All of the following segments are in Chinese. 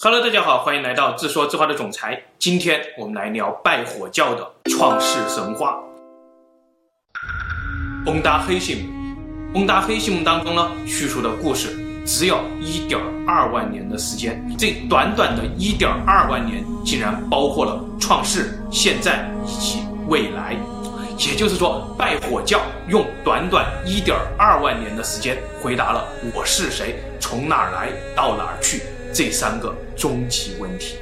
Hello，大家好，欢迎来到自说自话的总裁。今天我们来聊拜火教的创世神话。翁达黑信，翁达黑信当中呢，叙述的故事只有一点二万年的时间。这短短的一点二万年，竟然包括了创世、现在以及未来。也就是说，拜火教用短短一点二万年的时间，回答了我是谁，从哪儿来，到哪儿去。这三个终极问题。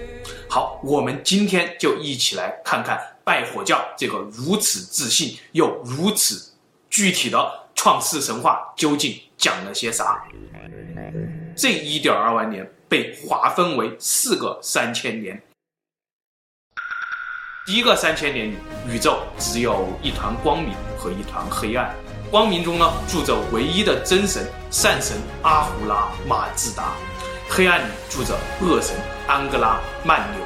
好，我们今天就一起来看看拜火教这个如此自信又如此具体的创世神话究竟讲了些啥？这一点二万年被划分为四个三千年。第一个三千年里，宇宙只有一团光明和一团黑暗。光明中呢，住着唯一的真神善神阿胡拉马自达。黑暗里住着恶神安哥拉曼纽。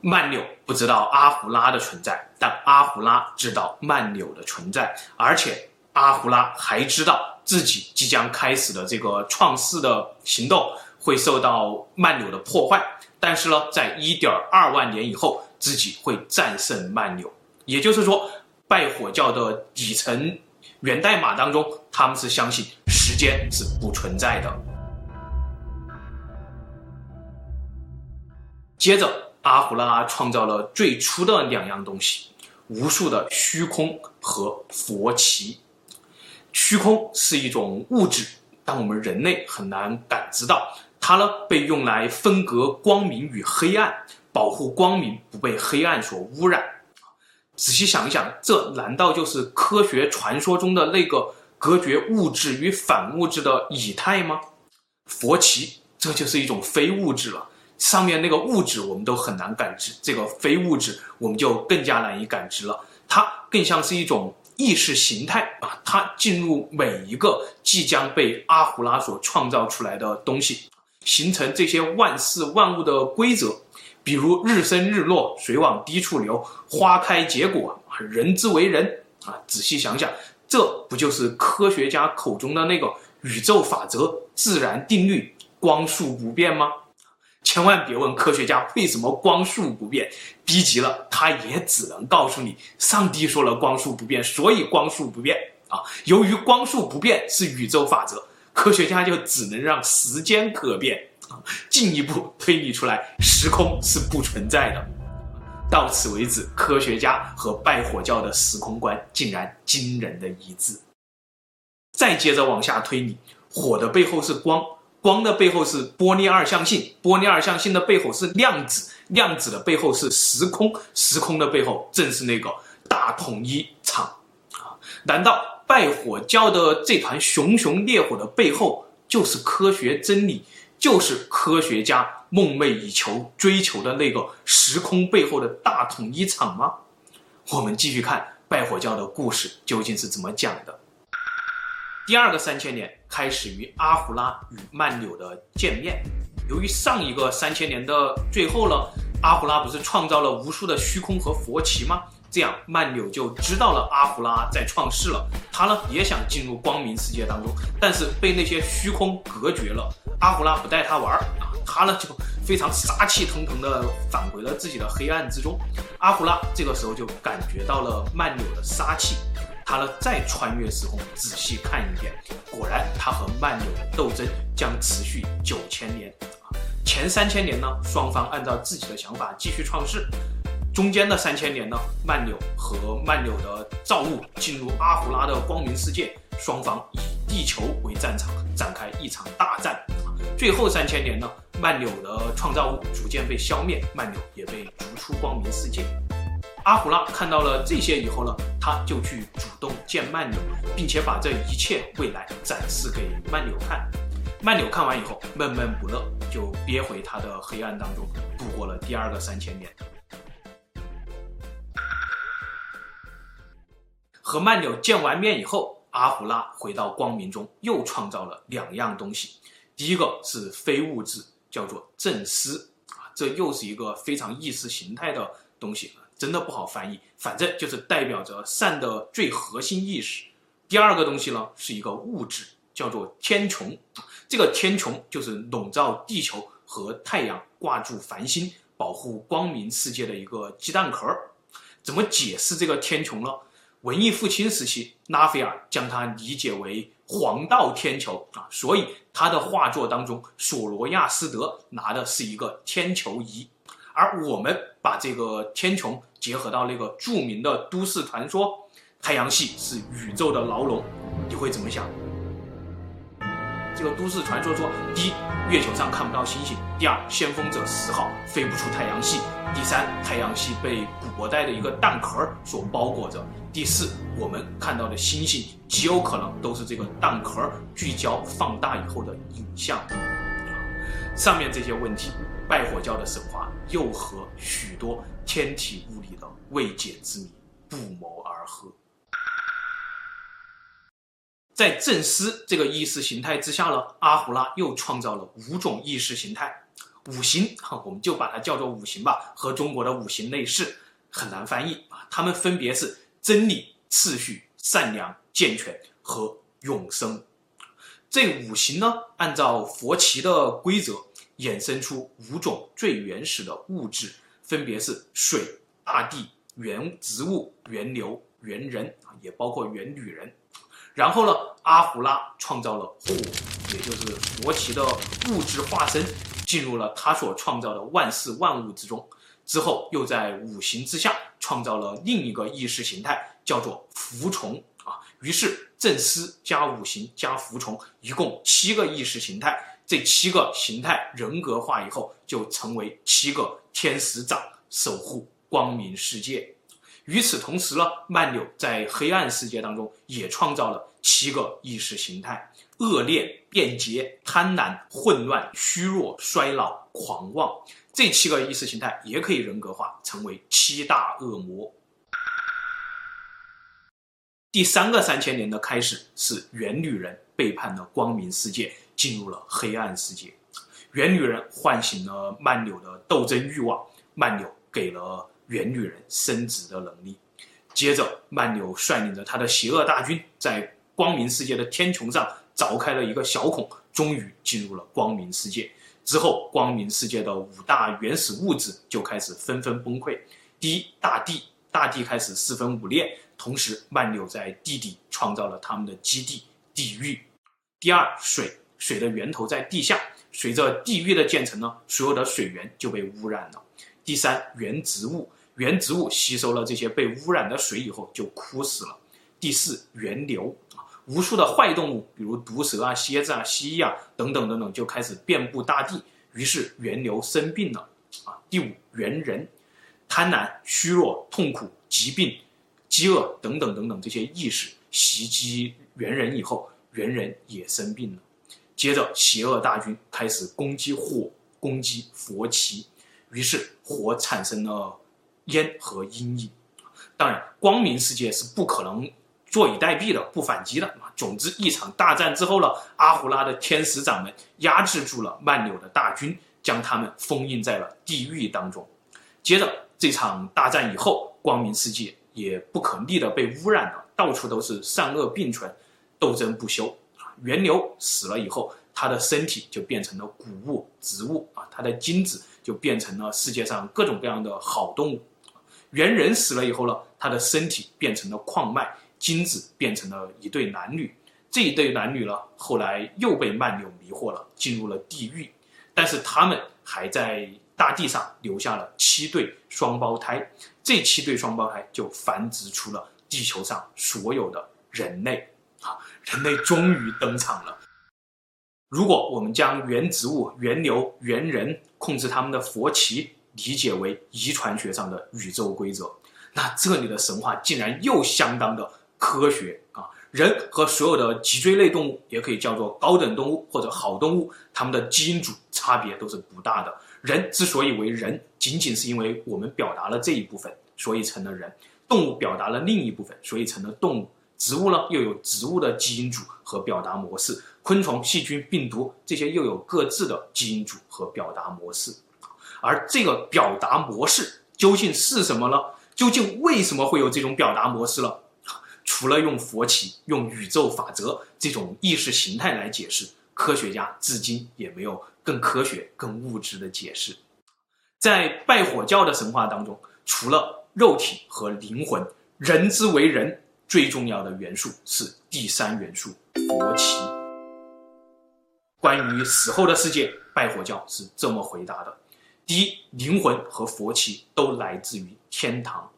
曼纽不知道阿胡拉的存在，但阿胡拉知道曼纽的存在，而且阿胡拉还知道自己即将开始的这个创世的行动会受到曼纽的破坏。但是呢，在一点二万年以后，自己会战胜曼纽。也就是说，拜火教的底层源代码当中，他们是相信时间是不存在的。接着，阿胡拉创造了最初的两样东西：无数的虚空和佛旗。虚空是一种物质，但我们人类很难感知到。它呢，被用来分隔光明与黑暗，保护光明不被黑暗所污染。仔细想一想，这难道就是科学传说中的那个隔绝物质与反物质的以太吗？佛旗，这就是一种非物质了。上面那个物质我们都很难感知，这个非物质我们就更加难以感知了。它更像是一种意识形态啊，它进入每一个即将被阿胡拉所创造出来的东西，形成这些万事万物的规则，比如日升日落，水往低处流，花开结果，人之为人啊。仔细想想，这不就是科学家口中的那个宇宙法则、自然定律、光速不变吗？千万别问科学家为什么光速不变，逼急了他也只能告诉你，上帝说了光速不变，所以光速不变啊。由于光速不变是宇宙法则，科学家就只能让时间可变啊，进一步推理出来时空是不存在的。到此为止，科学家和拜火教的时空观竟然惊人的一致。再接着往下推理，火的背后是光。光的背后是波粒二象性，波粒二象性的背后是量子，量子的背后是时空，时空的背后正是那个大统一场啊！难道拜火教的这团熊熊烈火的背后就是科学真理，就是科学家梦寐以求追求的那个时空背后的大统一场吗？我们继续看拜火教的故事究竟是怎么讲的。第二个三千年开始于阿胡拉与曼纽的见面。由于上一个三千年的最后呢，阿胡拉不是创造了无数的虚空和佛旗吗？这样曼纽就知道了阿胡拉在创世了。他呢也想进入光明世界当中，但是被那些虚空隔绝了。阿胡拉不带他玩儿啊，他呢就非常杀气腾腾的返回了自己的黑暗之中。阿胡拉这个时候就感觉到了曼纽的杀气。他呢，再穿越时空，仔细看一遍，果然他和曼纽的斗争将持续九千年。前三千年呢，双方按照自己的想法继续创世；中间的三千年呢，曼纽和曼纽的造物进入阿胡拉的光明世界，双方以地球为战场，展开一场大战。最后三千年呢，曼纽的创造物逐渐被消灭，曼纽也被逐出光明世界。阿胡拉看到了这些以后呢，他就去主动见曼纽，并且把这一切未来展示给曼纽看。曼纽看完以后闷闷不乐，就憋回他的黑暗当中，度过了第二个三千年。和曼纽见完面以后，阿胡拉回到光明中，又创造了两样东西。第一个是非物质，叫做正思啊，这又是一个非常意识形态的东西。真的不好翻译，反正就是代表着善的最核心意识。第二个东西呢，是一个物质，叫做天穹。这个天穹就是笼罩地球和太阳挂住繁星，保护光明世界的一个鸡蛋壳。怎么解释这个天穹呢？文艺复兴时期，拉斐尔将它理解为黄道天球啊，所以他的画作当中，索罗亚斯德拿的是一个天球仪，而我们把这个天穹结合到那个著名的都市传说，太阳系是宇宙的牢笼，你会怎么想？这个都市传说说，第一，月球上看不到星星；第二，先锋者十号飞不出太阳系；第三，太阳系被古代的一个蛋壳所包裹着；第四，我们看到的星星极有可能都是这个蛋壳聚焦放大以后的影像。上面这些问题，拜火教的神话又和许多天体物理的未解之谜不谋而合。在正思这个意识形态之下呢，阿胡拉又创造了五种意识形态，五行哈，我们就把它叫做五行吧，和中国的五行类似，很难翻译啊。它们分别是真理、次序、善良、健全和永生。这五行呢，按照佛奇的规则，衍生出五种最原始的物质，分别是水、大地、原植物、原牛、原人啊，也包括原女人。然后呢，阿胡拉创造了火，也就是佛奇的物质化身，进入了他所创造的万事万物之中。之后又在五行之下创造了另一个意识形态，叫做服从啊。于是宙斯加五行加服从，一共七个意识形态。这七个形态人格化以后，就成为七个天使长，守护光明世界。与此同时呢，曼纽在黑暗世界当中也创造了七个意识形态：恶劣、便捷、贪婪、混乱、虚弱、衰老、狂妄。这七个意识形态也可以人格化，成为七大恶魔。第三个三千年的开始是原女人背叛了光明世界，进入了黑暗世界。原女人唤醒了曼纽的斗争欲望，曼纽给了。原女人升职的能力。接着，曼纽率领着他的邪恶大军，在光明世界的天穹上凿开了一个小孔，终于进入了光明世界。之后，光明世界的五大原始物质就开始纷纷崩溃。第一，大地，大地开始四分五裂，同时曼纽在地底创造了他们的基地——地狱。第二，水，水的源头在地下，随着地狱的建成呢，所有的水源就被污染了。第三，原植物。原植物吸收了这些被污染的水以后就枯死了。第四，原瘤啊，无数的坏动物，比如毒蛇啊、蝎子啊、蜥蜴啊等等等等，就开始遍布大地，于是原瘤生病了啊。第五，猿人，贪婪、虚弱、痛苦、疾病、饥饿等等等等这些意识袭击猿人以后，猿人也生病了。接着，邪恶大军开始攻击火，攻击佛旗，于是火产生了。烟和阴影，当然，光明世界是不可能坐以待毙的，不反击的。总之，一场大战之后呢，阿胡拉的天使长们压制住了曼纽的大军，将他们封印在了地狱当中。接着，这场大战以后，光明世界也不可逆的被污染了，到处都是善恶并存，斗争不休。原牛死了以后，他的身体就变成了谷物、植物啊，他的精子就变成了世界上各种各样的好动物。猿人死了以后呢，他的身体变成了矿脉，精子变成了一对男女。这一对男女呢，后来又被曼纽迷惑了，进入了地狱。但是他们还在大地上留下了七对双胞胎，这七对双胞胎就繁殖出了地球上所有的人类。人类终于登场了。如果我们将原植物、原牛、原人控制他们的佛旗。理解为遗传学上的宇宙规则，那这里的神话竟然又相当的科学啊！人和所有的脊椎类动物，也可以叫做高等动物或者好动物，它们的基因组差别都是不大的。人之所以为人，仅仅是因为我们表达了这一部分，所以成了人；动物表达了另一部分，所以成了动物；植物呢，又有植物的基因组和表达模式；昆虫、细菌、病毒这些又有各自的基因组和表达模式。而这个表达模式究竟是什么呢？究竟为什么会有这种表达模式呢？除了用佛奇、用宇宙法则这种意识形态来解释，科学家至今也没有更科学、更物质的解释。在拜火教的神话当中，除了肉体和灵魂，人之为人最重要的元素是第三元素佛奇。关于死后的世界，拜火教是这么回答的：第一，灵魂和佛旗都来自于天堂，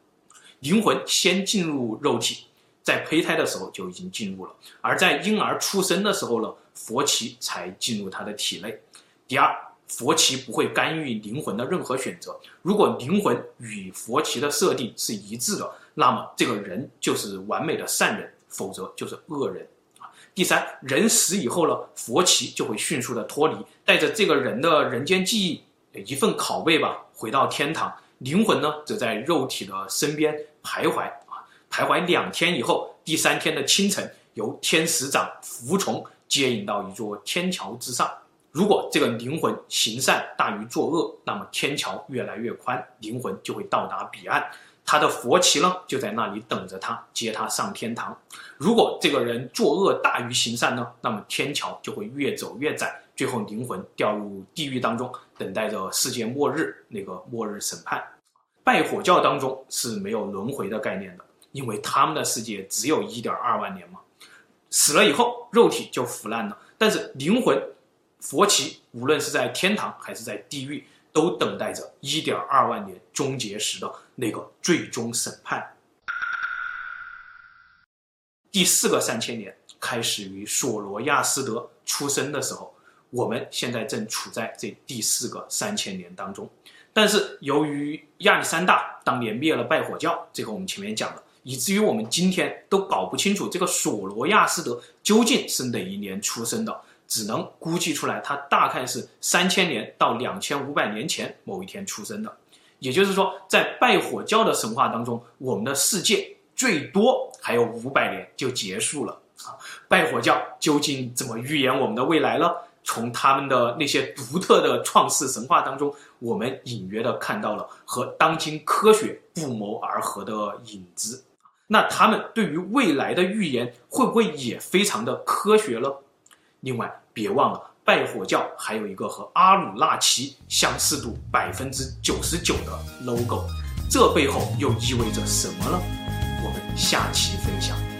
灵魂先进入肉体，在胚胎的时候就已经进入了，而在婴儿出生的时候呢，佛旗才进入他的体内。第二，佛旗不会干预灵魂的任何选择，如果灵魂与佛旗的设定是一致的，那么这个人就是完美的善人，否则就是恶人。啊第三，人死以后呢，佛旗就会迅速的脱离，带着这个人的人间记忆，一份拷贝吧，回到天堂。灵魂呢，则在肉体的身边徘徊啊，徘徊两天以后，第三天的清晨，由天使长服从接引到一座天桥之上。如果这个灵魂行善大于作恶，那么天桥越来越宽，灵魂就会到达彼岸。他的佛旗呢，就在那里等着他，接他上天堂。如果这个人作恶大于行善呢，那么天桥就会越走越窄，最后灵魂掉入地狱当中，等待着世界末日那个末日审判。拜火教当中是没有轮回的概念的，因为他们的世界只有一点二万年嘛，死了以后肉体就腐烂了，但是灵魂佛奇无论是在天堂还是在地狱。都等待着一点二万年终结时的那个最终审判。第四个三千年开始于索罗亚斯德出生的时候，我们现在正处在这第四个三千年当中。但是由于亚历山大当年灭了拜火教，这个我们前面讲了，以至于我们今天都搞不清楚这个索罗亚斯德究竟是哪一年出生的。只能估计出来，他大概是三千年到两千五百年前某一天出生的。也就是说，在拜火教的神话当中，我们的世界最多还有五百年就结束了啊！拜火教究竟怎么预言我们的未来呢？从他们的那些独特的创世神话当中，我们隐约的看到了和当今科学不谋而合的影子。那他们对于未来的预言会不会也非常的科学呢？另外，别忘了拜火教还有一个和阿努纳奇相似度百分之九十九的 logo，这背后又意味着什么呢？我们下期分享。